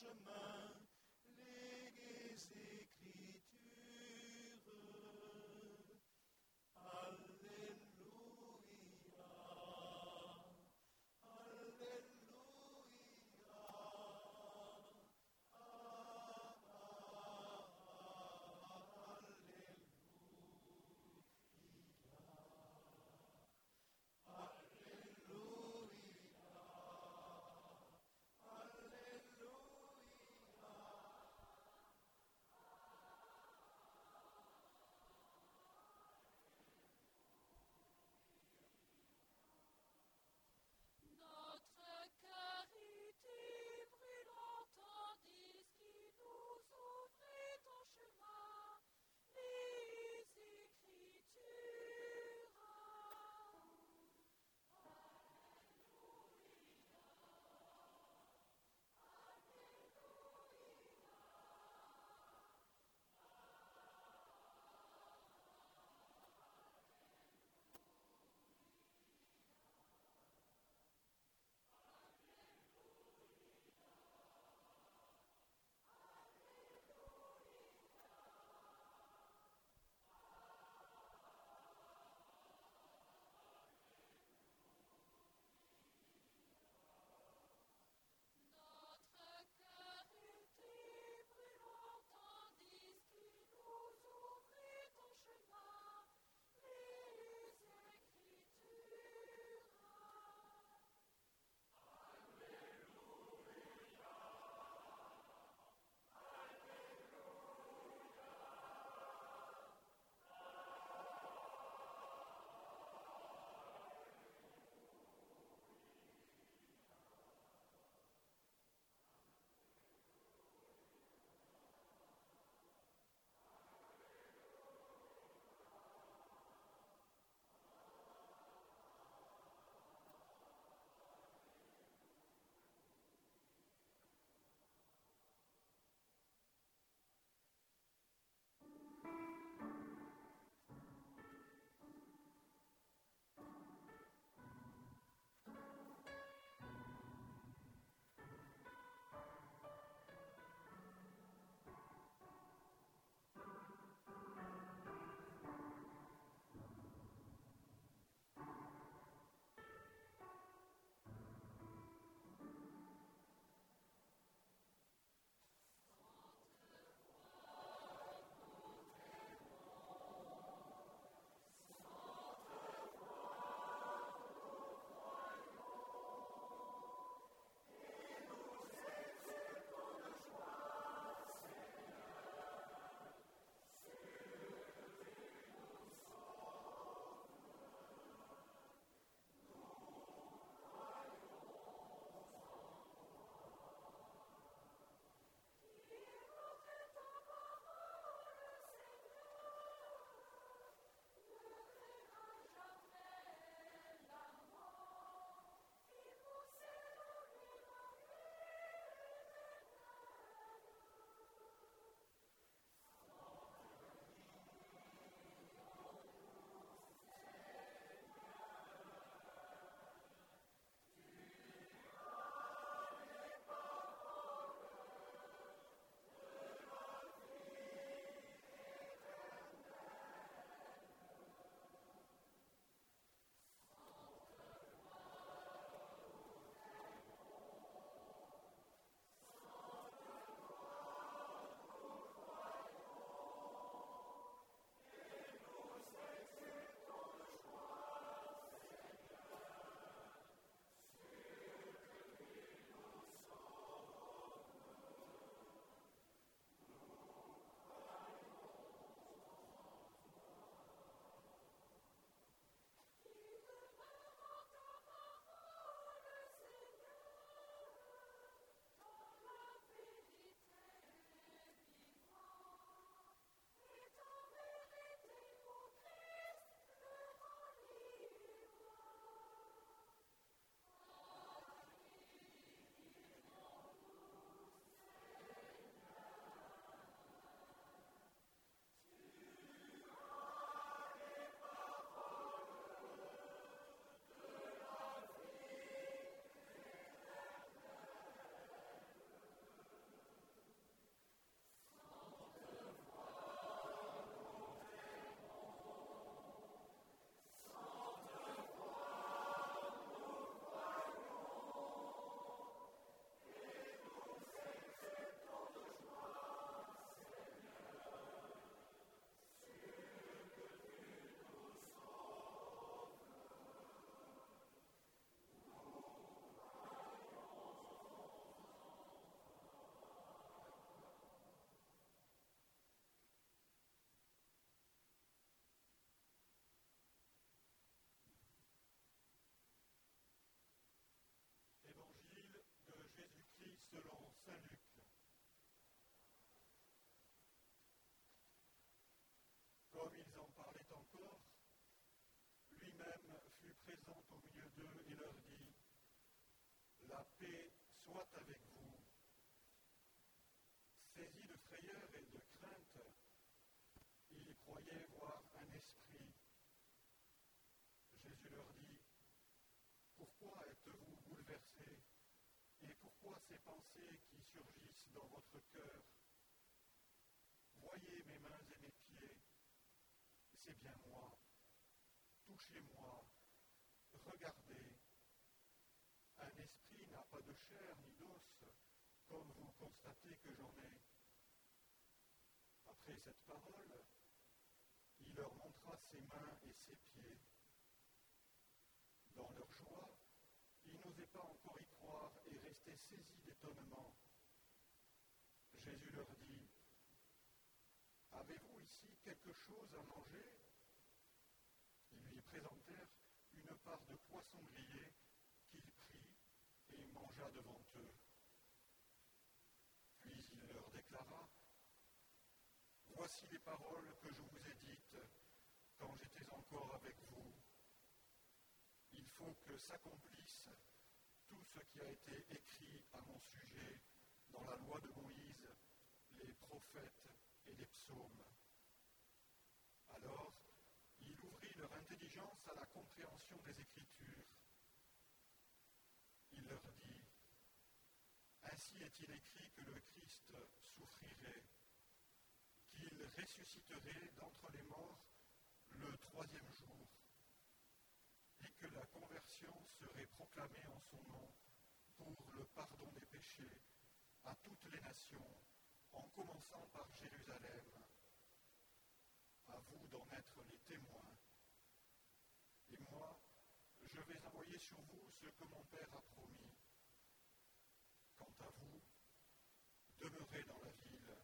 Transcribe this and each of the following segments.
chemin au milieu d'eux et leur dit, La paix soit avec vous. Saisis de frayeur et de crainte, ils croyaient voir un esprit. Jésus leur dit, Pourquoi êtes-vous bouleversés Et pourquoi ces pensées qui surgissent dans votre cœur? Voyez mes mains et mes pieds, c'est bien moi. Touchez-moi, regardez. Un esprit n'a pas de chair ni d'os, comme vous constatez que j'en ai. Après cette parole, il leur montra ses mains et ses pieds. Dans leur joie, ils n'osaient pas encore y croire et restaient saisis d'étonnement. Jésus leur dit, Avez-vous ici quelque chose à manger Ils lui présentèrent une de poisson grillé qu'il prit et mangea devant eux. Puis il leur déclara, Voici les paroles que je vous ai dites quand j'étais encore avec vous. Il faut que s'accomplisse tout ce qui a été écrit à mon sujet dans la loi de Moïse, les prophètes et les psaumes. Alors, intelligence à la compréhension des Écritures. Il leur dit, Ainsi est-il écrit que le Christ souffrirait, qu'il ressusciterait d'entre les morts le troisième jour, et que la conversion serait proclamée en son nom pour le pardon des péchés à toutes les nations, en commençant par Jérusalem. À vous d'en être les témoins. Et moi, je vais envoyer sur vous ce que mon Père a promis. Quant à vous, demeurez dans la ville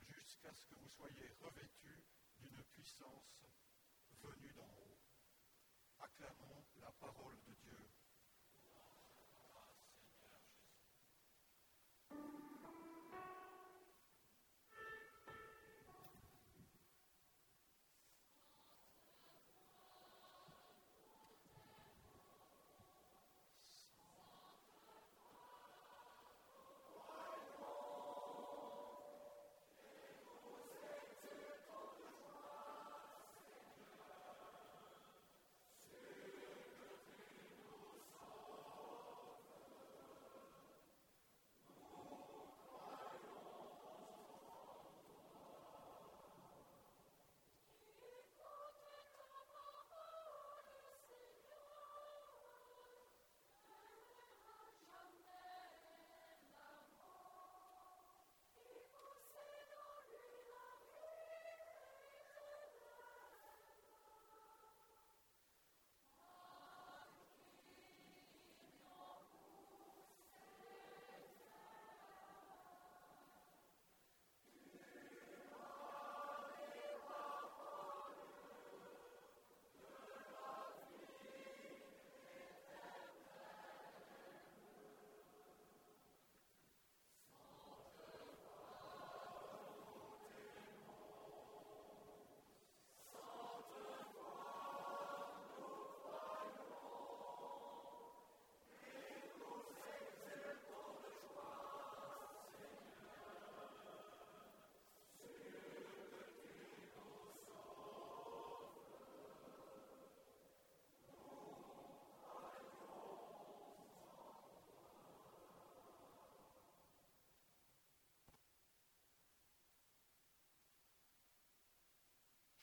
jusqu'à ce que vous soyez revêtus d'une puissance venue d'en haut. Acclamons la parole de Dieu.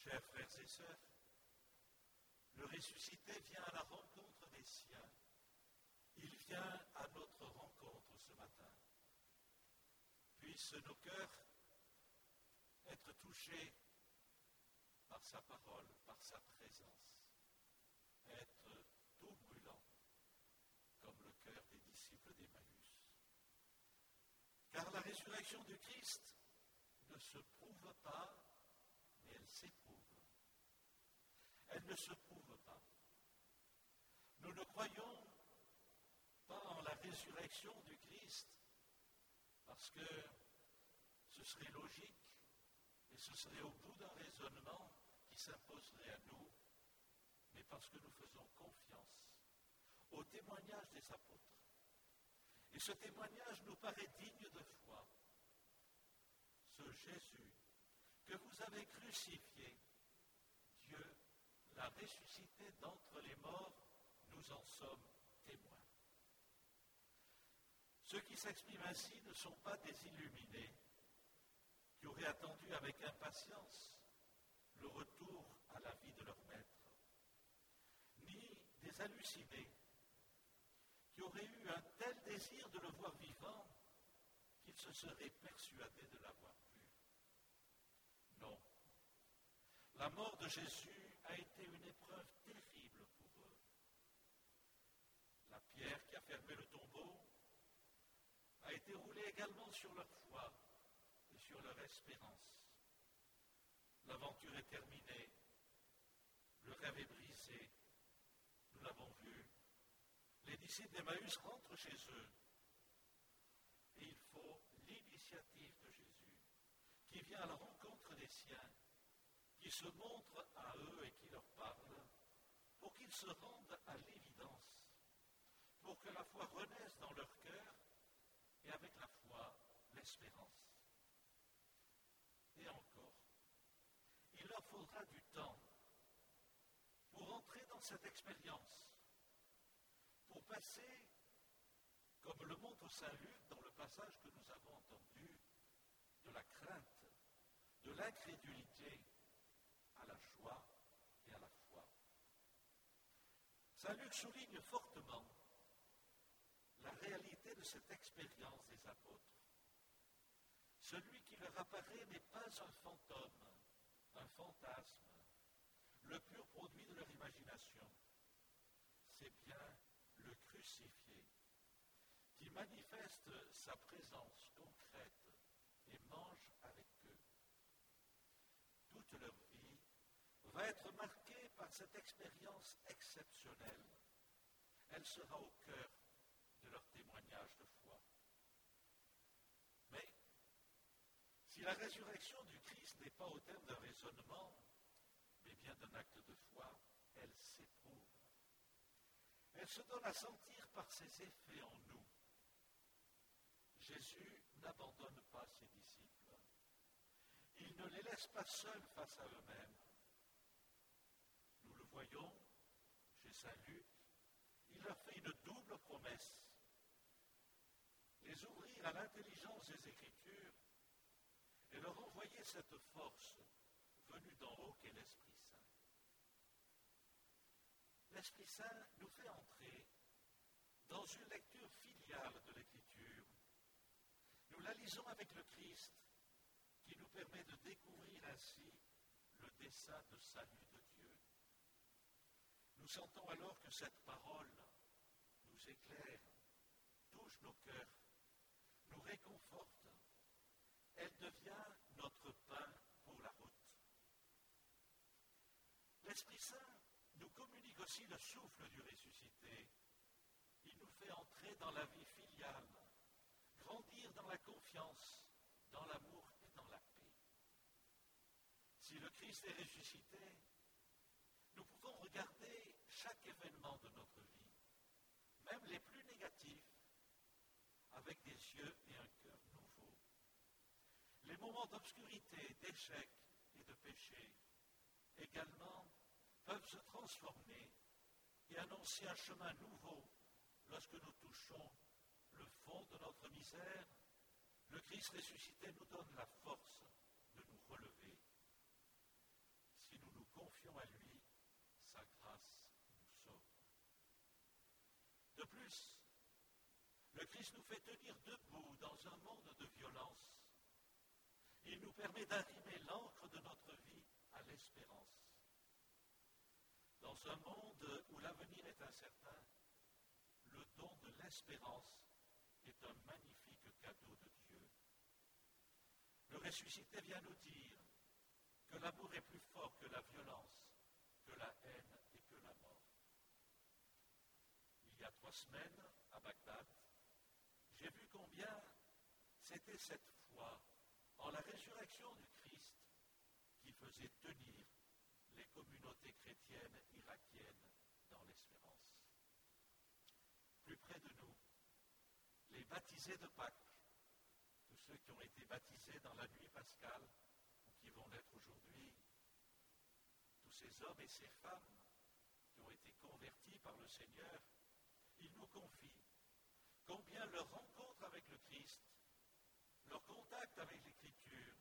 Chers frères et sœurs, le ressuscité vient à la rencontre des siens. Il vient à notre rencontre ce matin. Puissent nos cœurs être touchés par sa parole, par sa présence, être tout brûlant, comme le cœur des disciples d'Emmaüs. Car la résurrection du Christ ne se prouve pas, elle s'éprouve. Elle ne se prouve pas. Nous ne croyons pas en la résurrection du Christ parce que ce serait logique et ce serait au bout d'un raisonnement qui s'imposerait à nous, mais parce que nous faisons confiance au témoignage des apôtres. Et ce témoignage nous paraît digne de foi. Ce Jésus que vous avez crucifié, Dieu l'a ressuscité d'entre les morts, nous en sommes témoins. Ceux qui s'expriment ainsi ne sont pas des illuminés qui auraient attendu avec impatience le retour à la vie de leur maître, ni des hallucinés qui auraient eu un tel désir de le voir vivant qu'ils se seraient persuadés de l'avoir vu. Non. La mort de Jésus a été une épreuve terrible pour eux. La pierre qui a fermé le tombeau a été roulée également sur leur foi et sur leur espérance. L'aventure est terminée, le rêve est brisé, nous l'avons vu. Les disciples d'Emmaüs rentrent chez eux. Et il faut l'initiative de Jésus, qui vient à la rencontre des siens, qui se montre à eux et qui leur parle, pour qu'ils se rendent à l'évidence, pour que la foi renaisse dans leur cœur et avec la foi, l'espérance. Et encore, il leur faudra du temps pour entrer dans cette expérience, pour passer, comme le montre Saint Luc dans le passage que nous avons entendu, de la crainte, de l'incrédulité joie et à la foi. Saint Luc souligne fortement la réalité de cette expérience des apôtres. Celui qui leur apparaît n'est pas un fantôme, un fantasme, le pur produit de leur imagination. C'est bien le crucifié qui manifeste sa présence concrète et mange avec eux. Toute leur va être marquée par cette expérience exceptionnelle. Elle sera au cœur de leur témoignage de foi. Mais si la résurrection du Christ n'est pas au terme d'un raisonnement, mais bien d'un acte de foi, elle s'éprouve. Elle se donne à sentir par ses effets en nous. Jésus n'abandonne pas ses disciples. Il ne les laisse pas seuls face à eux-mêmes. Voyons chez Saint Luc, il leur fait une double promesse. Les ouvrir à l'intelligence des Écritures et leur envoyer cette force venue d'en haut qu'est l'Esprit Saint. L'Esprit Saint nous fait entrer dans une lecture filiale de l'Écriture. Nous la lisons avec le Christ qui nous permet de découvrir ainsi le dessein de salut de Dieu. Nous sentons alors que cette parole nous éclaire, touche nos cœurs, nous réconforte. Elle devient notre pain pour la route. L'Esprit Saint nous communique aussi le souffle du ressuscité. Il nous fait entrer dans la vie filiale, grandir dans la confiance, dans l'amour et dans la paix. Si le Christ est ressuscité, nous pouvons regarder chaque événement de notre vie, même les plus négatifs, avec des yeux et un cœur nouveaux. Les moments d'obscurité, d'échec et de péché également peuvent se transformer et annoncer un chemin nouveau lorsque nous touchons le fond de notre misère. Le Christ ressuscité nous donne la force de nous relever. Si nous nous confions à lui, sa grâce nous sauve. De plus, le Christ nous fait tenir debout dans un monde de violence. Il nous permet d'arrimer l'encre de notre vie à l'espérance. Dans un monde où l'avenir est incertain, le don de l'espérance est un magnifique cadeau de Dieu. Le ressuscité vient nous dire que l'amour est plus fort que la violence, que la haine et que la mort. Il y a trois semaines, à Bagdad, j'ai vu combien c'était cette foi en la résurrection du Christ qui faisait tenir les communautés chrétiennes irakiennes dans l'espérance. baptisés de Pâques, tous ceux qui ont été baptisés dans la nuit pascale ou qui vont l'être aujourd'hui, tous ces hommes et ces femmes qui ont été convertis par le Seigneur, ils nous confient combien leur rencontre avec le Christ, leur contact avec l'Écriture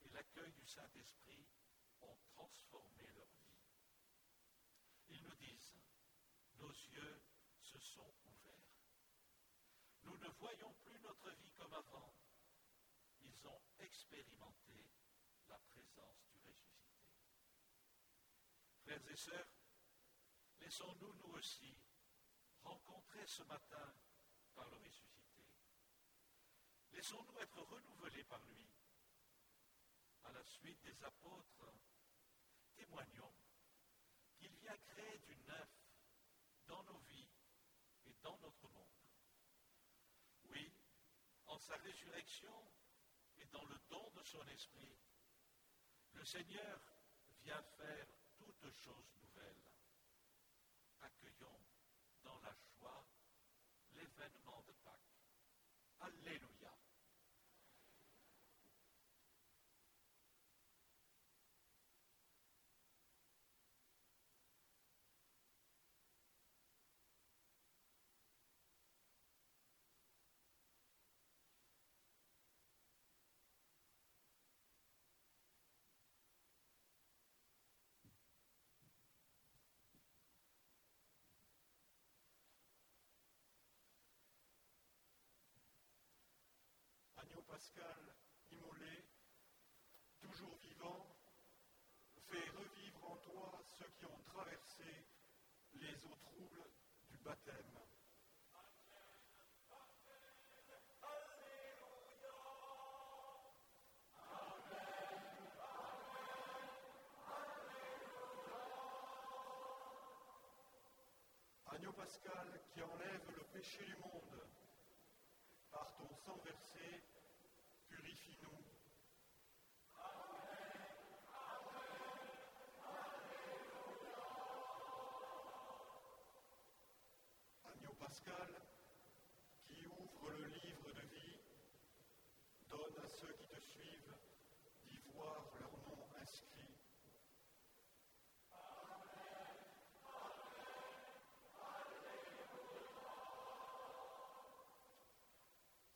et l'accueil du Saint-Esprit ont transformé leur vie. Ils nous disent, nos yeux se sont ouverts. Nous ne voyons plus notre vie comme avant. Ils ont expérimenté la présence du ressuscité. Frères et sœurs, laissons-nous nous aussi rencontrer ce matin par le ressuscité. Laissons-nous être renouvelés par lui. À la suite des apôtres, témoignons qu'il vient créer du neuf dans nos vies et dans notre monde. Oui, en sa résurrection et dans le don de son esprit, le Seigneur vient faire toutes choses Aleluya. Pascal immolé, toujours vivant, fais revivre en toi ceux qui ont traversé les eaux troubles du baptême. Agneau Pascal qui enlève le péché du monde, par ton sang versé, purifie-nous. Agneau Pascal, qui ouvre le livre de vie, donne à ceux qui te suivent d'y voir leur nom inscrit.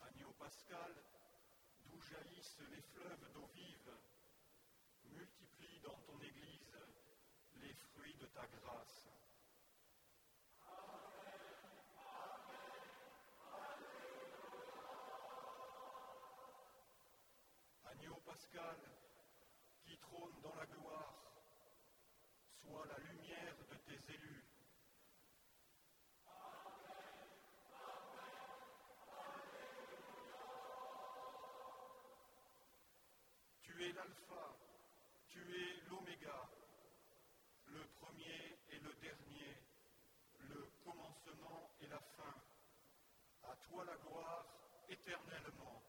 Agneau Pascal, d'où jaillissent les fleuves d'eau vive, multiplie dans ton Église les fruits de ta grâce. Qui trône dans la gloire, sois la lumière de tes élus. Tu es l'alpha, tu es l'oméga, le premier et le dernier, le commencement et la fin. À toi la gloire éternellement.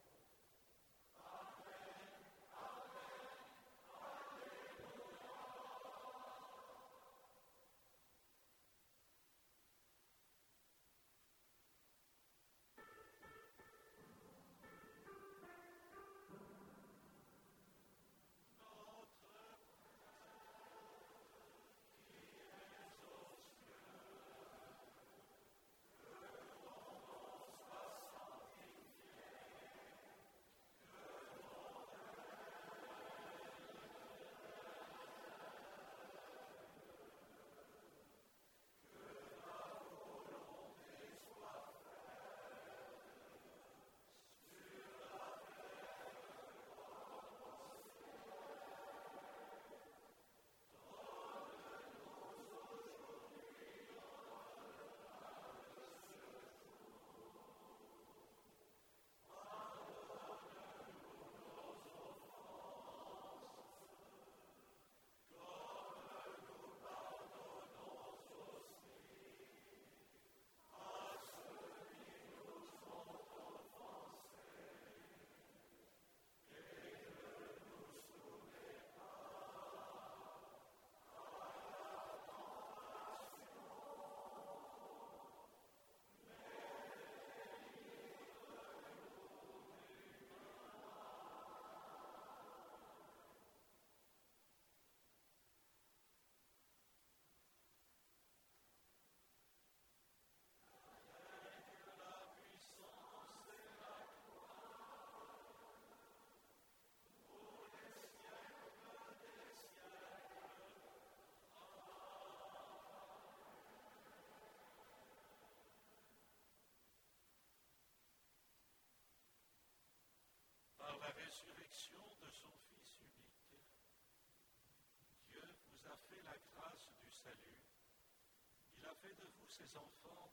Fait de vous ses enfants.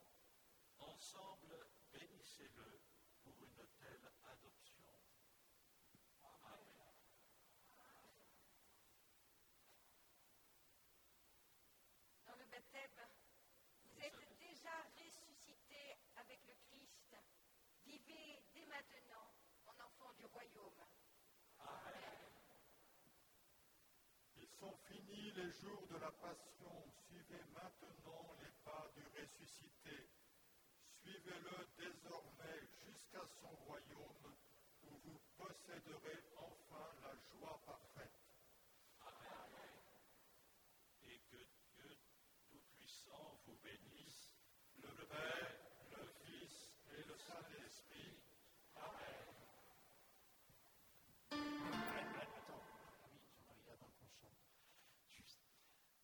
Ensemble, bénissez-le pour une telle adoption. Amen. dans le baptême. Vous êtes déjà ressuscité avec le Christ. Vivez dès maintenant en enfant du royaume. Ils sont finis les jours de la passion. Suivez maintenant Suivez-le désormais jusqu'à son royaume où vous posséderez enfin la joie parfaite. Et que Dieu Tout-Puissant vous bénisse, le Père, le Fils et le Saint-Esprit. Amen.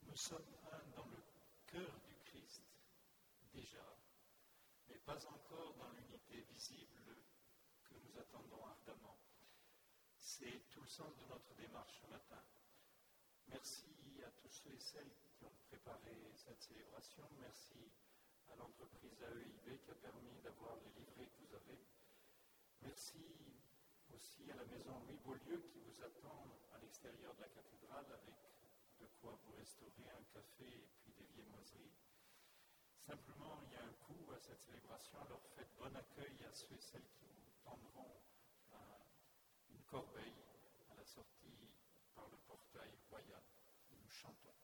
Nous sommes dans le cœur du déjà, mais pas encore dans l'unité visible que nous attendons ardemment. C'est tout le sens de notre démarche ce matin. Merci à tous ceux et celles qui ont préparé cette célébration. Merci à l'entreprise AEIB qui a permis d'avoir les livrets que vous avez. Merci aussi à la maison Louis Beaulieu qui vous attend à l'extérieur de la cathédrale avec de quoi vous restaurer un café et puis des viennoiseries. Simplement, il y a un coût à cette célébration, alors faites bon accueil à ceux et celles qui vous tendront un- une corbeille à la sortie par le portail royal. Nous chantons.